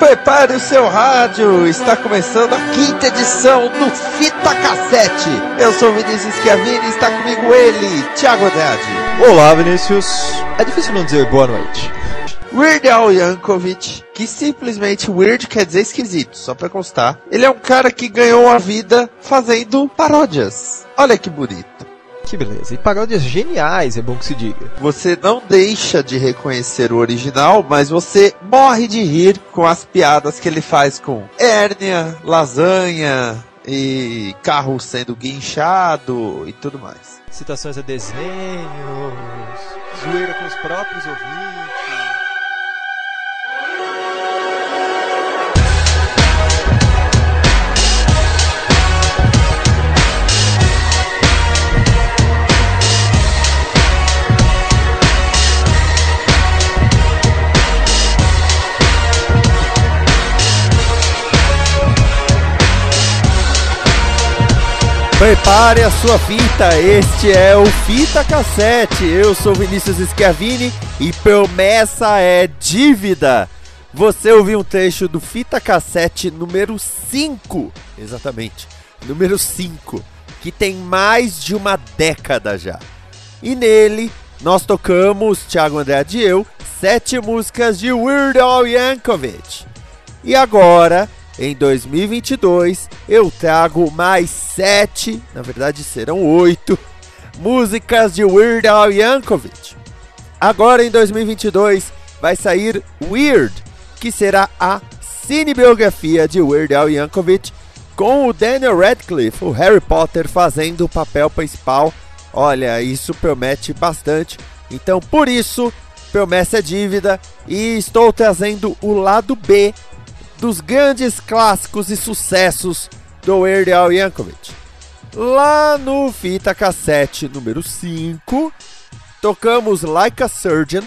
Prepare o seu rádio, está começando a quinta edição do Fita Cassete. Eu sou Vinícius Schiavini e está comigo ele, Thiago Andrade. Olá, Vinícius. É difícil não dizer boa noite. Weird Al Yankovic, que simplesmente weird quer dizer esquisito, só pra constar. Ele é um cara que ganhou a vida fazendo paródias. Olha que bonito. Que beleza. E paródias geniais, é bom que se diga. Você não deixa de reconhecer o original, mas você morre de rir com as piadas que ele faz com hérnia, lasanha e carro sendo guinchado e tudo mais. Citações a desenhos, zoeira com os próprios ouvintes. Prepare a sua fita, este é o Fita Cassete. Eu sou Vinícius Schiavini e promessa é dívida. Você ouviu um trecho do Fita Cassete número 5, exatamente, número 5, que tem mais de uma década já. E nele nós tocamos, Thiago Andrade e eu, sete músicas de Weird Al Yankovic. E agora em 2022 eu trago mais sete, na verdade serão oito, músicas de Weird Al Yankovic. Agora em 2022 vai sair Weird, que será a cinebiografia de Weird Al Yankovic com o Daniel Radcliffe, o Harry Potter, fazendo o papel principal. Olha, isso promete bastante. Então, por isso, promessa é dívida e estou trazendo o lado B dos grandes clássicos e sucessos do Al Yankovic. Lá no fita cassete número 5, tocamos Like a Surgeon,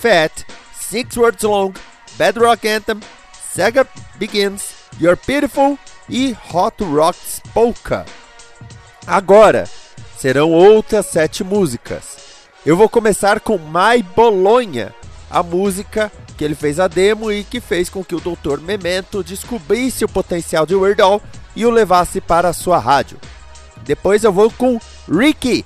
Fat, Six Words Long, Bedrock Anthem, Sega Begins, You're Beautiful e Hot Rocks Polka. Agora serão outras sete músicas. Eu vou começar com My Bologna, a música que ele fez a demo e que fez com que o Dr. Memento descobrisse o potencial de Weird Al e o levasse para a sua rádio. Depois eu vou com Ricky,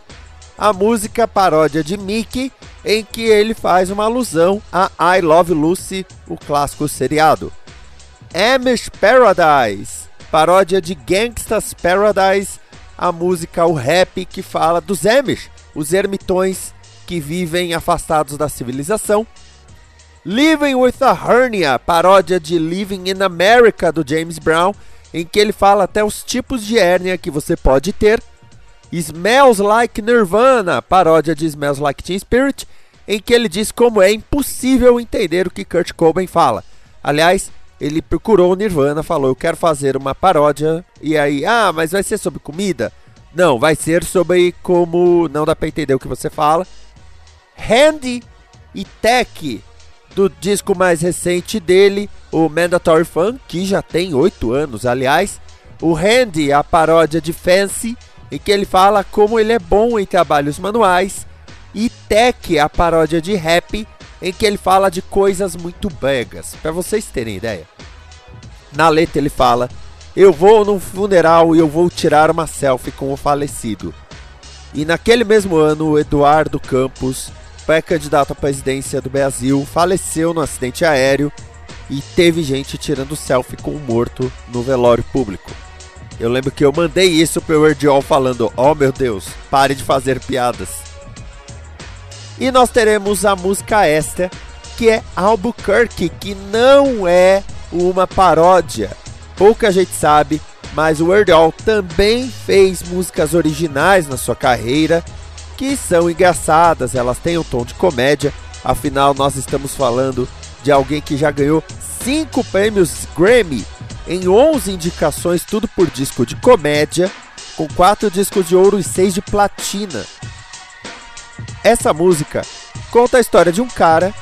a música paródia de Mickey, em que ele faz uma alusão a I Love Lucy, o clássico seriado. Amish Paradise, paródia de Gangsta's Paradise, a música, o rap que fala dos Amish, os ermitões que vivem afastados da civilização. Living with a Hernia, paródia de Living in America do James Brown, em que ele fala até os tipos de hérnia que você pode ter. Smells Like Nirvana, paródia de Smells Like Teen Spirit, em que ele diz como é impossível entender o que Kurt Cobain fala. Aliás, ele procurou o Nirvana, falou: Eu quero fazer uma paródia. E aí, ah, mas vai ser sobre comida? Não, vai ser sobre como não dá pra entender o que você fala. Handy e Tech, do disco mais recente dele, o Mandatory Fun, que já tem 8 anos, aliás. O Handy, a paródia de Fancy, em que ele fala como ele é bom em trabalhos manuais. E Tech, a paródia de Happy, em que ele fala de coisas muito bregas, para vocês terem ideia. Na letra ele fala: Eu vou num funeral e eu vou tirar uma selfie com o falecido. E naquele mesmo ano, o Eduardo Campos, pré-candidato à presidência do Brasil, faleceu no acidente aéreo e teve gente tirando selfie com o morto no velório público. Eu lembro que eu mandei isso pro Erdiol falando: Oh meu Deus, pare de fazer piadas. E nós teremos a música extra, que é Albuquerque, que não é uma paródia. Pouca gente sabe, mas o Al também fez músicas originais na sua carreira, que são engraçadas, elas têm um tom de comédia. Afinal, nós estamos falando de alguém que já ganhou 5 prêmios Grammy em 11 indicações, tudo por disco de comédia, com 4 discos de ouro e 6 de platina. Essa música conta a história de um cara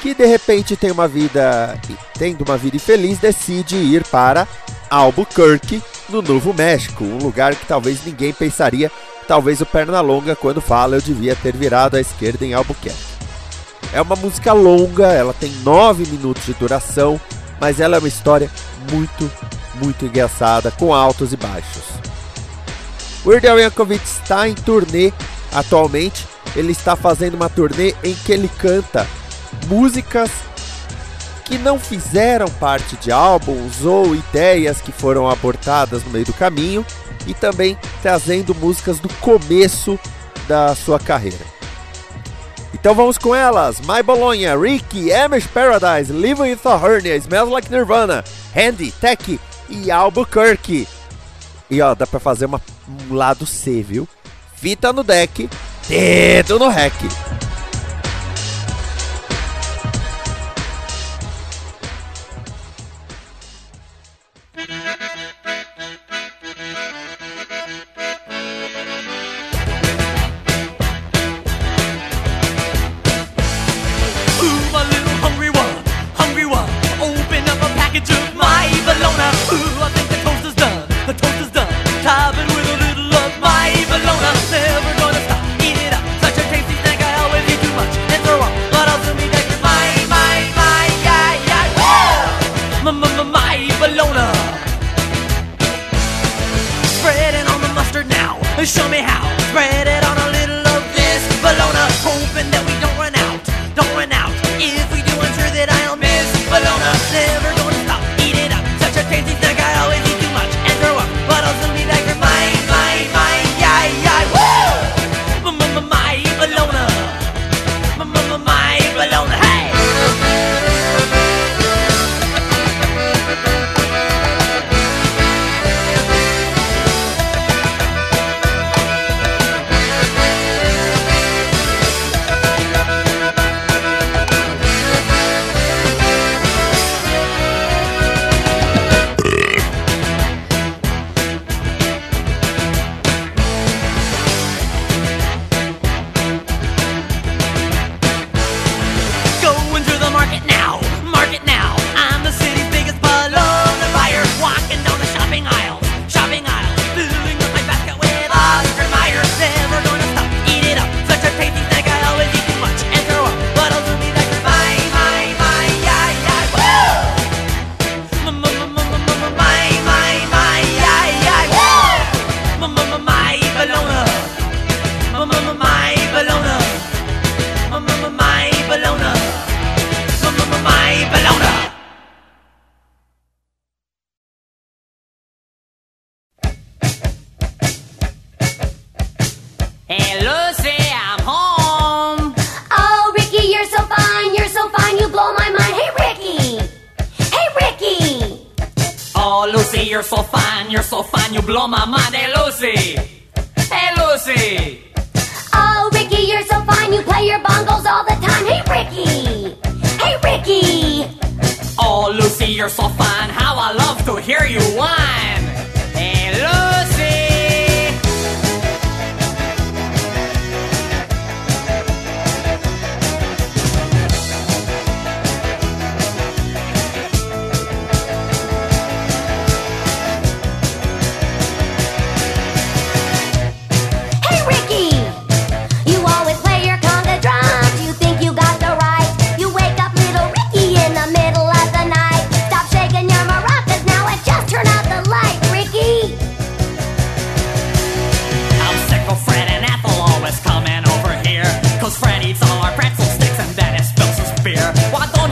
que de repente tem uma vida, tendo uma vida infeliz, decide ir para Albuquerque, no Novo México, um lugar que talvez ninguém pensaria, talvez o Pernalonga quando fala eu devia ter virado à esquerda em Albuquerque. É uma música longa, ela tem 9 minutos de duração, mas ela é uma história muito, muito engraçada, com altos e baixos. Weird Al Yankovic está em turnê atualmente, ele está fazendo uma turnê em que ele canta músicas que não fizeram parte de álbuns ou ideias que foram abortadas no meio do caminho e também trazendo músicas do começo da sua carreira. Então vamos com elas: My Bologna, Ricky, Amish Paradise, Living with a Hernia, Smells Like Nirvana, Handy, Tech e Albuquerque. E ó, dá pra fazer uma, um lado C, viu? Fita no deck, dedo no rec. Lucy, you're so fine, you're so fine, you blow my mind. Hey Lucy. Hey Lucy. Oh, Ricky, you're so fine, you play your bongos all the time. Hey, Ricky! Hey, Ricky! Oh Lucy, you're so fine. How I love to hear you whine.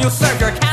Eu seca que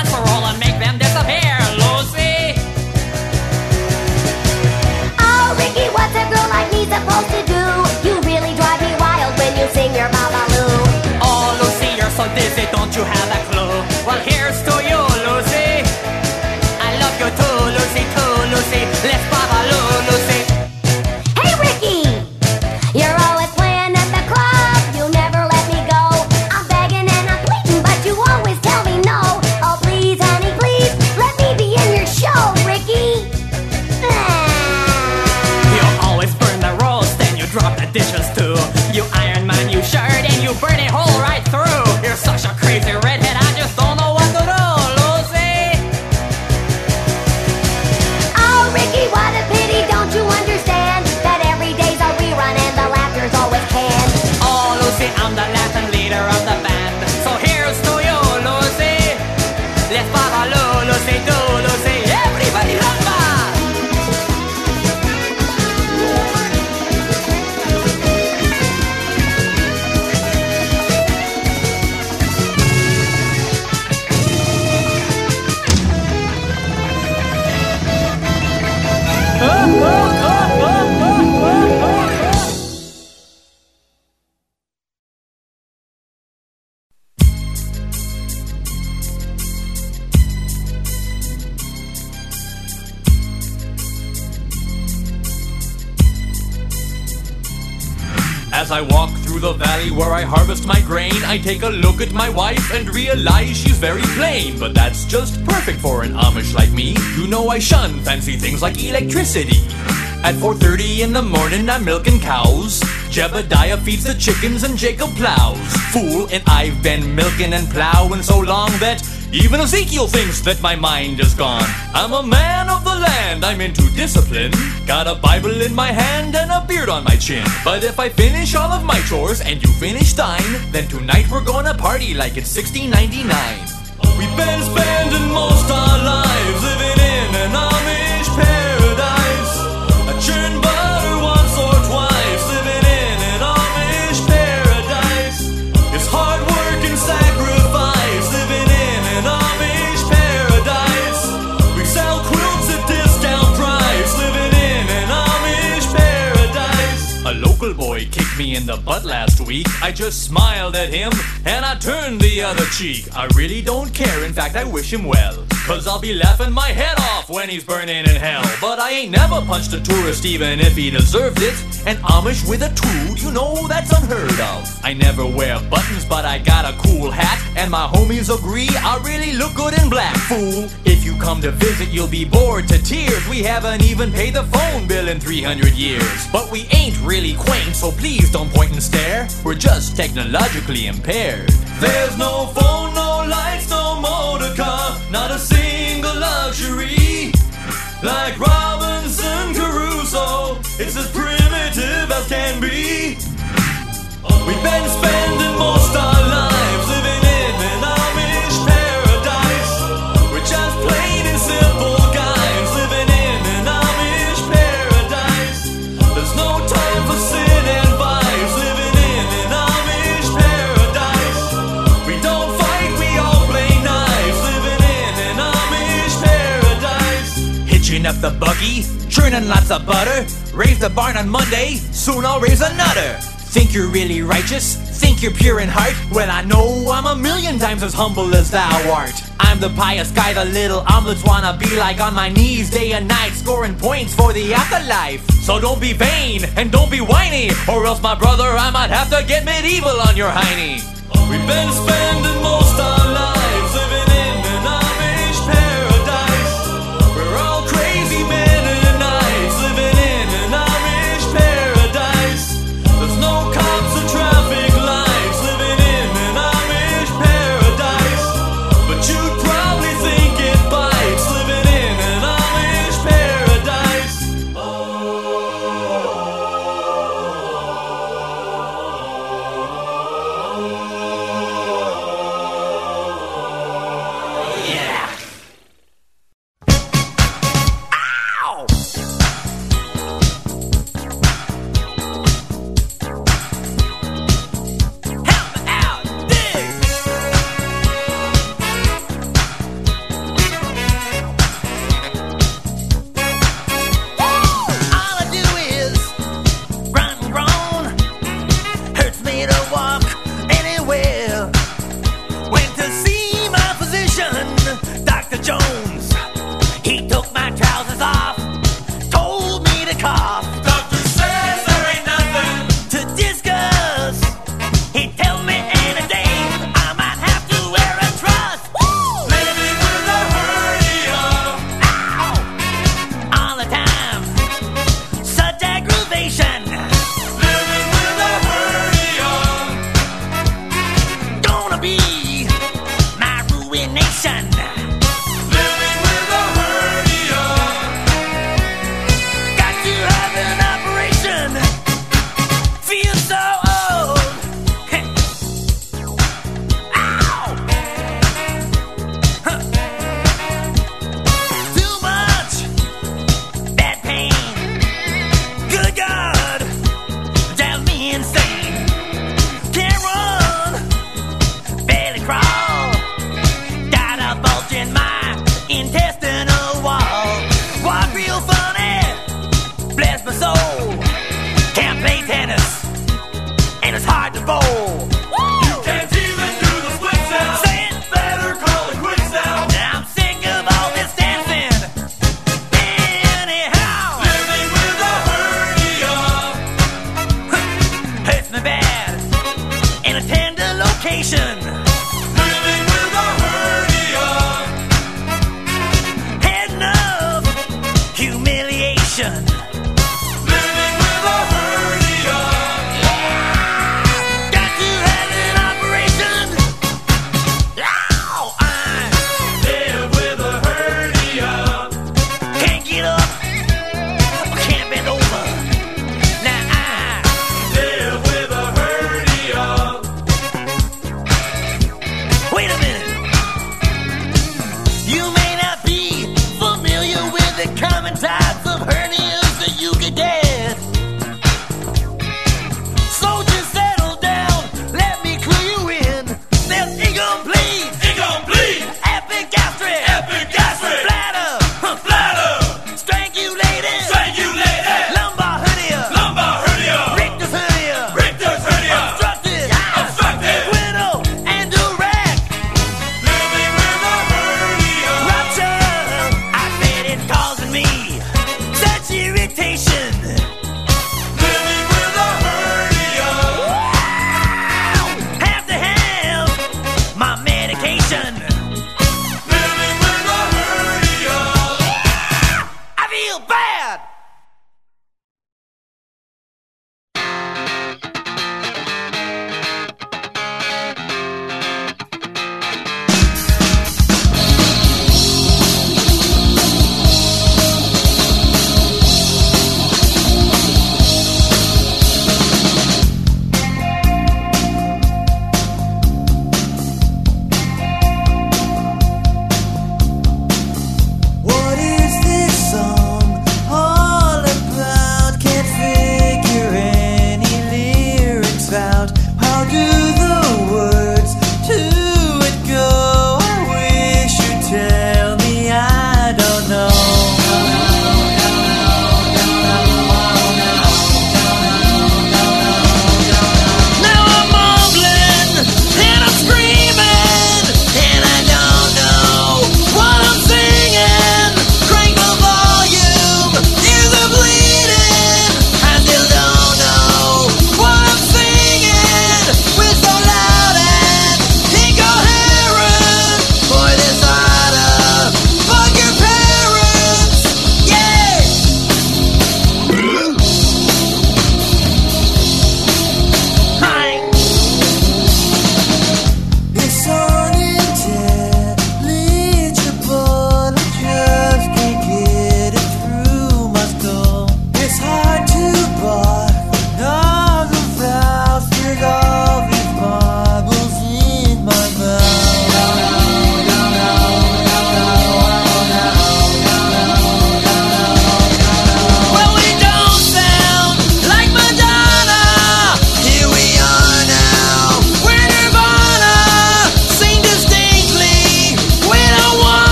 I walk through the valley where I harvest my grain, I take a look at my wife and realize she's very plain. But that's just perfect for an Amish like me. You know I shun fancy things like electricity. At 4.30 in the morning, I'm milking cows. Jebediah feeds the chickens and Jacob plows. Fool, and I've been milking and plowing so long that even Ezekiel thinks that my mind is gone. I'm a man of the land, I'm into discipline. Got a Bible in my hand and a beard on my chin. But if I finish all of my chores and you finish thine, then tonight we're gonna party like it's 1699. We've been spending most our lives living in an Amish paradise. A local boy kicked me in the butt last week. I just smiled at him and I turned the other cheek. I really don't care, in fact, I wish him well. Cause I'll be laughing my head off when he's burning in hell. But I ain't never punched a tourist even if he deserved it. An Amish with a tool, you know that's unheard of. I never wear buttons, but I got a cool hat. And my homies agree I really look good in black, fool. If you come to visit, you'll be bored to tears. We haven't even paid the phone bill in 300 years. But we ain't really quaint, so please don't point and stare. We're just technologically impaired. There's no phone, no lights, no motor car, not a single luxury. Like Robinson Crusoe, it's as primitive the buggy, churning lots of butter. Raise the barn on Monday, soon I'll raise another. Think you're really righteous? Think you're pure in heart? Well, I know I'm a million times as humble as thou art. I'm the pious guy the little omelets wanna be like on my knees day and night, scoring points for the afterlife. So don't be vain and don't be whiny, or else, my brother, I might have to get medieval on your hiney. We've been spending most our lives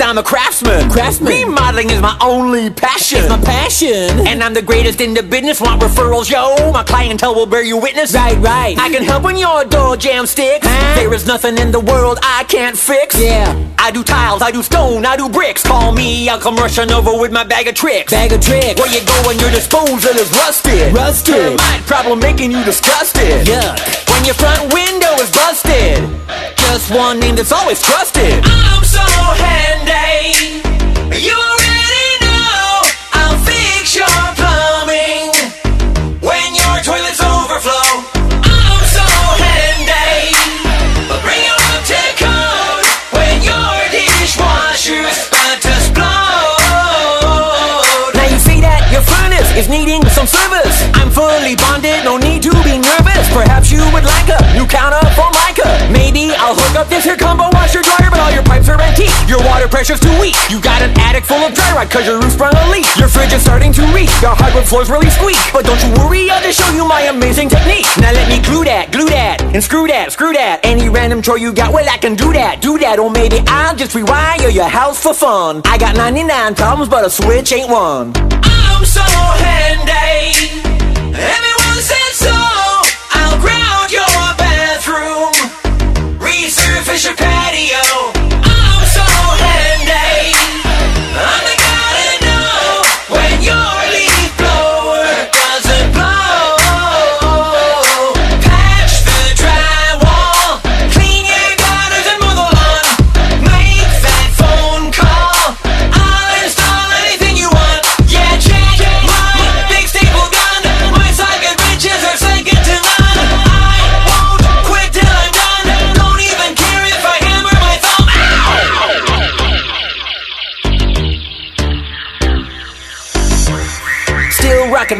I'm a craftsman. Craftsman. Remodeling is my only passion. It's my passion. And I'm the greatest in the business. Want referrals, yo? My clientele will bear you witness. Right, right. I can help when your door jam sticks. Huh? There is nothing in the world I can't fix. Yeah. I do tiles, I do stone, I do bricks. Call me, I'll come rushing over with my bag of tricks. Bag of tricks. Where you going? Your disposal is rusted. Rusted. My problem making you disgusted. Yuck. When your front window is busted. Just one name that's always trusted. I'm so happy. You is needing some service. I'm fully bonded, no need to be nervous. Perhaps you would like a new counter Formica. Maybe I'll hook up this here combo washer dryer, but all your pipes are empty. Your water pressure's too weak. You got an attic full of dry rot, cause your roof sprung a leak. Your fridge is starting to leak. Your hardwood floors really squeak. But don't you worry, I'll just show you my amazing technique. Now let me glue that, glue that, and screw that, screw that. Any random chore you got, well, I can do that, do that. Or maybe I'll just rewire your house for fun. I got 99 problems, but a switch ain't one. I'm so happy. Everyone said so. I'll ground your bathroom, resurface your patio.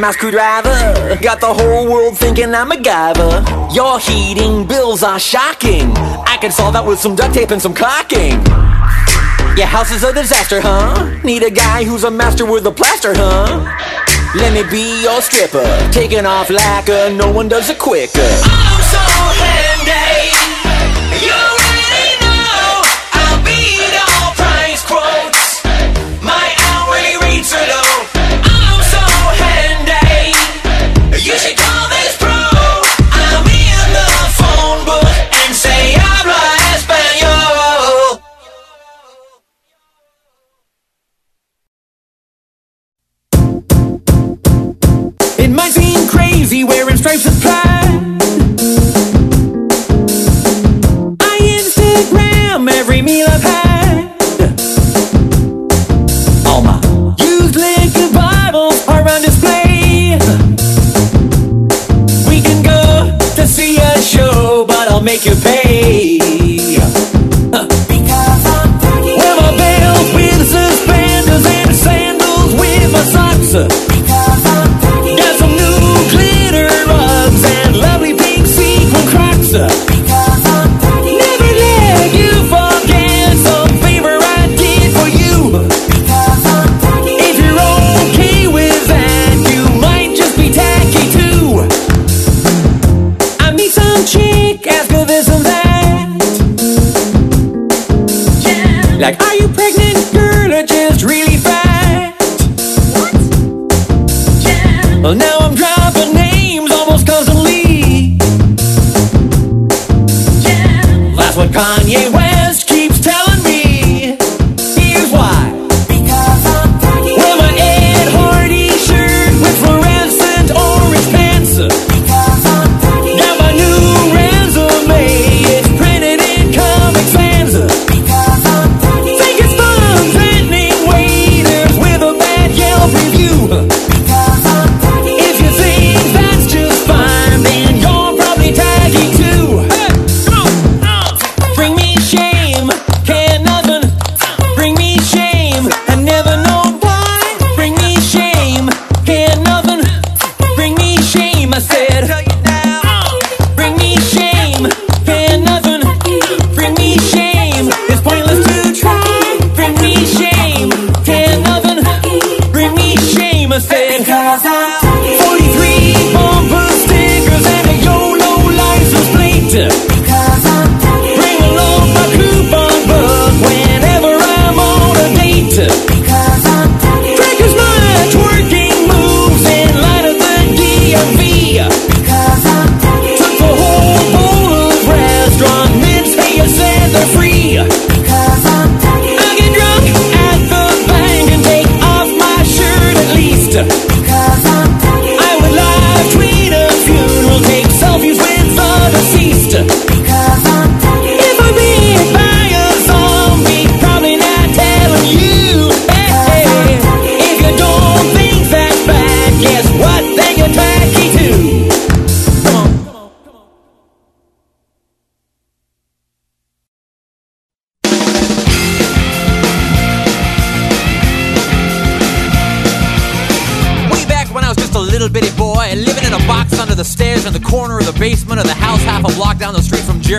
My screwdriver. Got the whole world thinking I'm a MacGyver. Your heating bills are shocking. I can solve that with some duct tape and some caulking. Your house is a disaster, huh? Need a guy who's a master with a plaster, huh? Let me be your stripper. Taking off lacquer, no one does it quicker. It might seem crazy wearing stripes of pride. I Instagram every meal I've had. All my used liquor bottles are on display. We can go to see a show, but I'll make you pay. Because I'm Huh. Wear my belts with suspenders and sandals with my socks.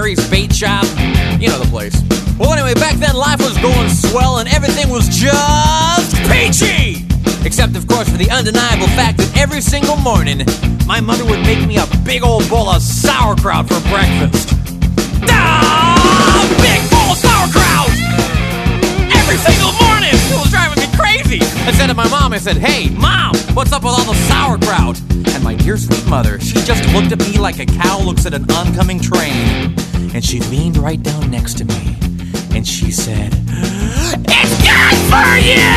Jerry's bait shop. You know the place. Well, anyway, back then life was going swell and everything was just peachy! Except, of course, for the undeniable fact that every single morning, my mother would make me a big old bowl of sauerkraut for breakfast. Ah, big bowl of sauerkraut! Every single morning! Crazy! I said to my mom, I said, Hey, mom, what's up with all the sauerkraut? And my dear sweet mother, she just looked at me like a cow looks at an oncoming train. And she leaned right down next to me. And she said, It's good for you!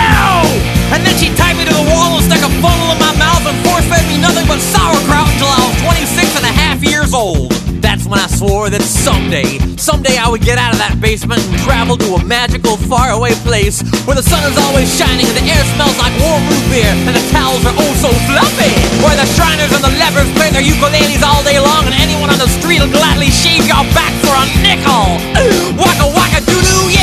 And then she tied me to the wall and stuck a funnel in my mouth and force fed me nothing but sauerkraut until I was 26 and a half years old. That's when I swore that someday, someday I would get out of that basement and travel to a magical, faraway place where the sun is always shining and the air smells like warm root beer and the towels are oh so fluffy. Where the Shriners and the lepers play their ukuleles all day long and anyone on the street will gladly shave your back for a nickel. Waka waka doo doo, yeah.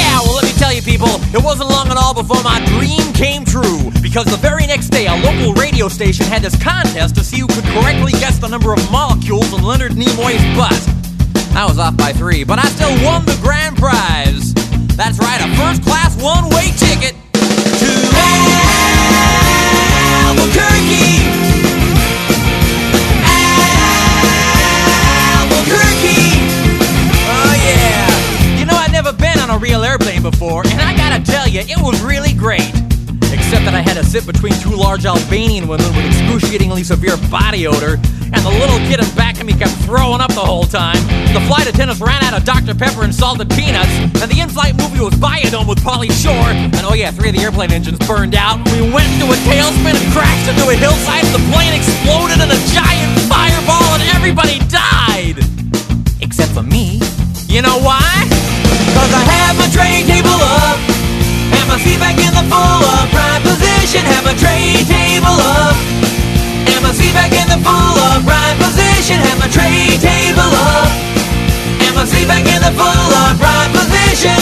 People, it wasn't long at all before my dream came true. Because the very next day, a local radio station had this contest to see who could correctly guess the number of molecules in Leonard Nimoy's butt. I was off by three, but I still won the grand prize. That's right, a first class one way ticket to Albuquerque. Real airplane before, and I gotta tell you, it was really great. Except that I had to sit between two large Albanian women with excruciatingly severe body odor, and the little kid in back of me kept throwing up the whole time. The flight attendants ran out of Dr. Pepper and salted peanuts, and the in-flight movie was Biodome with Pauly Shore, and oh yeah, three of the airplane engines burned out. We went into a tailspin and crashed into a hillside, and the plane exploded in a giant fireball, and everybody died! Except for me. You know why? Cause I have my tray table up. And my seat back in the full upright position. Have my tray table up. And my seat back in the full upright position. Have my tray table up. And my seat back in the full upright position.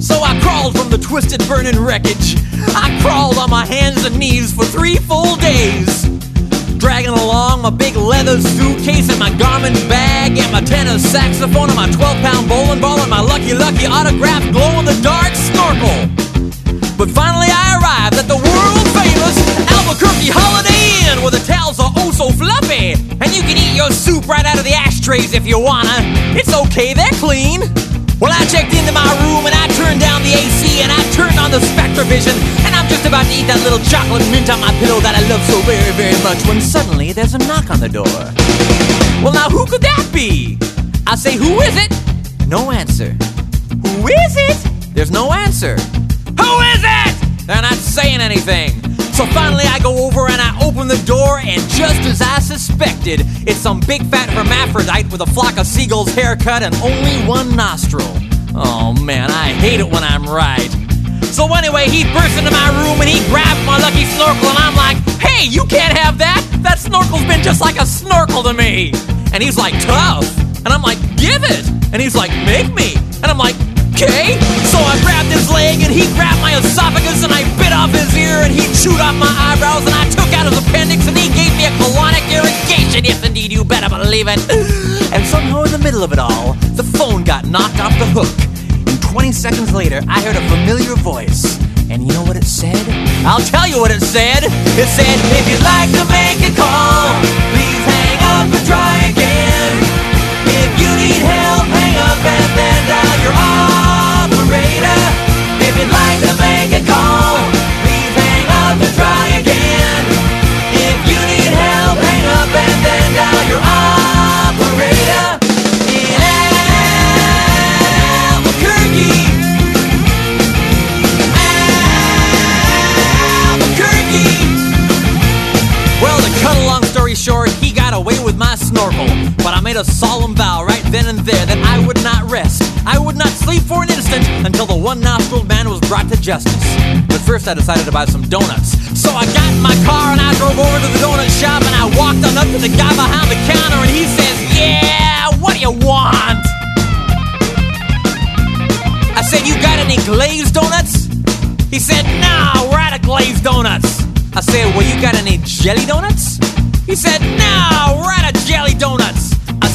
So I crawled from the twisted burning wreckage. I crawled on my hands and knees for three full days. Dragging along my big leather suitcase and my garment bag and my tenor saxophone and my 12 pound bowling ball and my lucky lucky autographed glow in the dark snorkel. But finally I arrived at the world famous Albuquerque Holiday Inn where the towels are oh so fluffy and you can eat your soup right out of the ashtrays if you wanna. It's okay, they're clean. Well, I checked into my room and I turned down the AC and I turned on the Spectravision and I'm just about to eat that little chocolate mint on my pillow that I love so very, very much when suddenly there's a knock on the door. Well, now who could that be? I say, who is it? No answer. Who is it? There's no answer. Who is it? They're not saying anything. So finally, I go over and I open the door, and just as I suspected, it's some big fat hermaphrodite with a flock of seagulls haircut and only one nostril. Oh man, I hate it when I'm right. So anyway, he burst into my room and he grabbed my lucky snorkel, and I'm like, hey, you can't have that! That snorkel's been just like a snorkel to me! And he's like, tough! And I'm like, give it! And he's like, make me! And I'm like, okay? So I grabbed his leg and he grabbed my esophagus and I bit off his ear and he chewed off my eyebrows and I took out his appendix and he gave me a colonic irrigation. Yes, indeed, you better believe it. And somehow in the middle of it all, the phone got knocked off the hook. And 20 seconds later, I heard a familiar voice. And you know what it said? I'll tell you what it said. It said, if you'd like to make a call, please hang up and try again. If you need help, hang up and then dial your operator. Made a solemn vow right then and there that I would not rest. I would not sleep for an instant until the one nostriled man was brought to justice. But first, I decided to buy some donuts. So I got in my car and I drove over to the donut shop and I walked on up to the guy behind the counter and he says, Yeah, what do you want? I said, You got any glazed donuts? He said, No, we're out of glazed donuts. I said, well, you got any jelly donuts? He said, no, we're out of jelly donuts.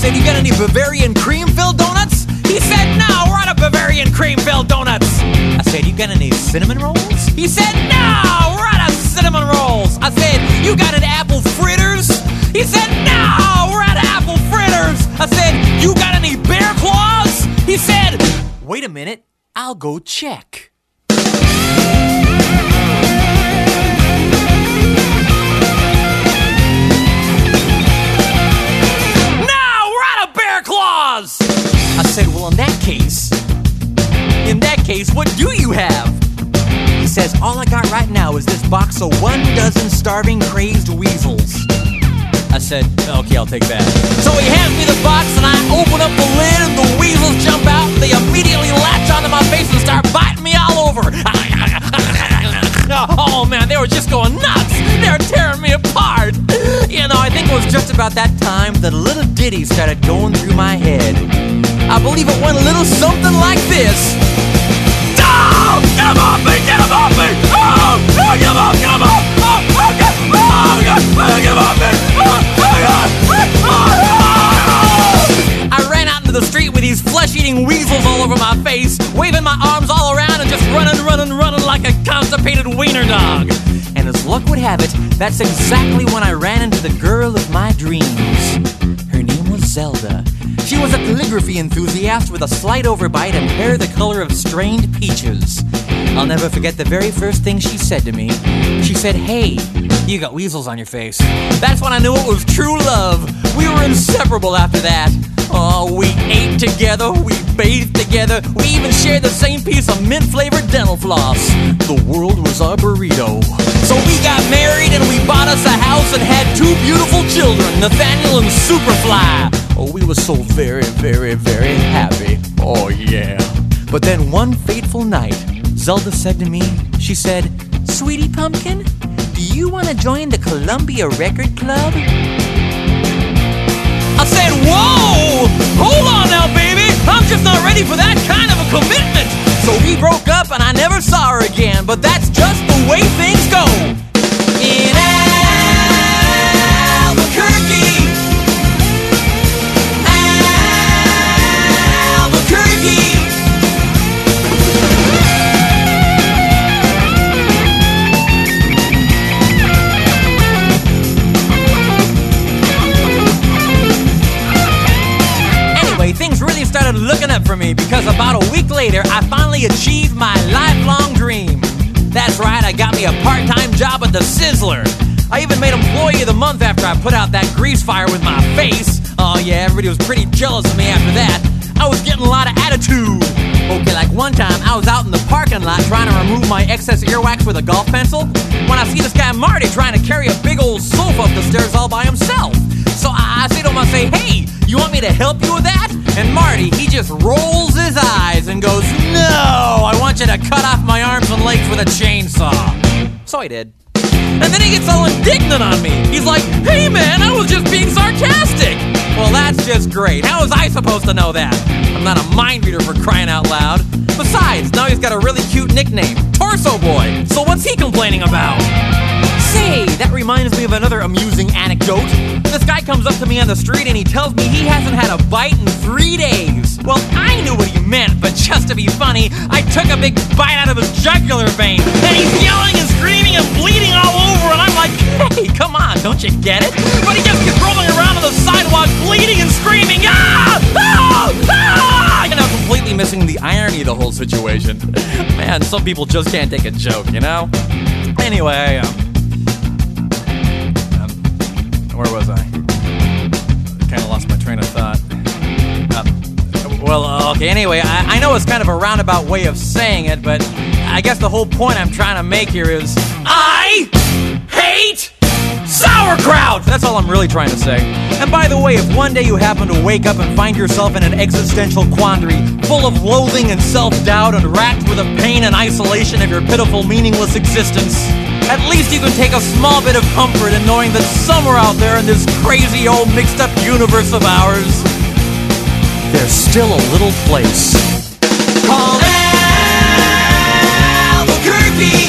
Said, you got any Bavarian cream filled donuts? He said, no, we're out of Bavarian cream filled donuts. I said, you got any cinnamon rolls? He said, no, we're out of cinnamon rolls. I said, you got any apple fritters? He said, no, we're out of apple fritters. I said, you got any bear claws? He said, wait a minute, I'll go check. I said, well, in that case, in that case, what do you have? He says, all I got right now is this box of one dozen starving crazed weasels. I said, okay, I'll take that. So he hands me the box and I open up the lid and the weasels jump out and they immediately latch onto my face and start biting me all over. Oh man, they were just going nuts. They were tearing me apart. You know, I think it was just about that time that a little ditty started going through my head. I believe it went a little something like this. Oh, get him off me! Get him off me! Oh, oh, get him off! Get him off! Oh, oh, get, oh, God! Oh, get him off me! Oh, oh, God! Oh, oh. The street with these flesh-eating weasels all over my face, waving my arms all around and just running, running, running like a constipated wiener dog. And as luck would have it, that's exactly when I ran into the girl of my dreams. Her name was Zelda. She was a calligraphy enthusiast with a slight overbite and hair the color of strained peaches. I'll never forget the very first thing she said to me. She said, Hey, you got weasels on your face. That's when I knew it was true love. We were inseparable after that. Oh, we ate together, we bathed together, we even shared the same piece of mint flavored dental floss. The world was our burrito. So we got married and we bought us a house and had two beautiful children, Nathaniel and Superfly. Oh, we were so very, very, very happy. Oh, yeah. But then one fateful night, Zelda said to me, she said, Sweetie Pumpkin, do you want to join the Columbia Record Club? I said, Whoa! Hold on now, baby! I'm just not ready for that kind of a commitment! So we broke up and I never saw her again, but that's just the way things go! In Anyway, things really started looking up for me because about a week later, I finally achieved my lifelong dream. That's right, I got me a part time job at the Sizzler. I even made Employee of the Month after I put out that grease fire with my face. Oh, yeah, everybody was pretty jealous of me after that. I was getting a lot of attitude. Okay, like one time I was out in the parking lot trying to remove my excess earwax with a golf pencil when I see this guy Marty trying to carry a big old sofa up the stairs all by himself. So I, I say to him, I say, hey, you want me to help you with that? And Marty, he just rolls his eyes and goes, no, I want you to cut off my arms and legs with a chainsaw. So I did. And then he gets all indignant on me. He's like, hey man, I was just being sarcastic. Well, that's just great. How was I supposed to know that? I'm not a mind reader for crying out loud. Besides, now he's got a really cute nickname, Torso Boy. So what's he complaining about? Say, that reminds me of another amusing anecdote. This guy comes up to me on the street and he tells me he hasn't had a bite in three days. Well, I knew what he meant, but just to be funny, I took a big bite out of his jugular vein. And he's yelling and screaming and bleeding all over, and I'm like, hey, come on, don't you get it? But he just the irony of the whole situation. Man, some people just can't take a joke, you know? Anyway, um, um, where was I? Kind of lost my train of thought. Uh, well, uh, okay, anyway, I, I know it's kind of a roundabout way of saying it, but I guess the whole point I'm trying to make here is I sauerkraut! That's all I'm really trying to say. And by the way, if one day you happen to wake up and find yourself in an existential quandary, full of loathing and self doubt and racked with the pain and isolation of your pitiful, meaningless existence, at least you can take a small bit of comfort in knowing that somewhere out there in this crazy old mixed up universe of ours, there's still a little place called Albuquerque.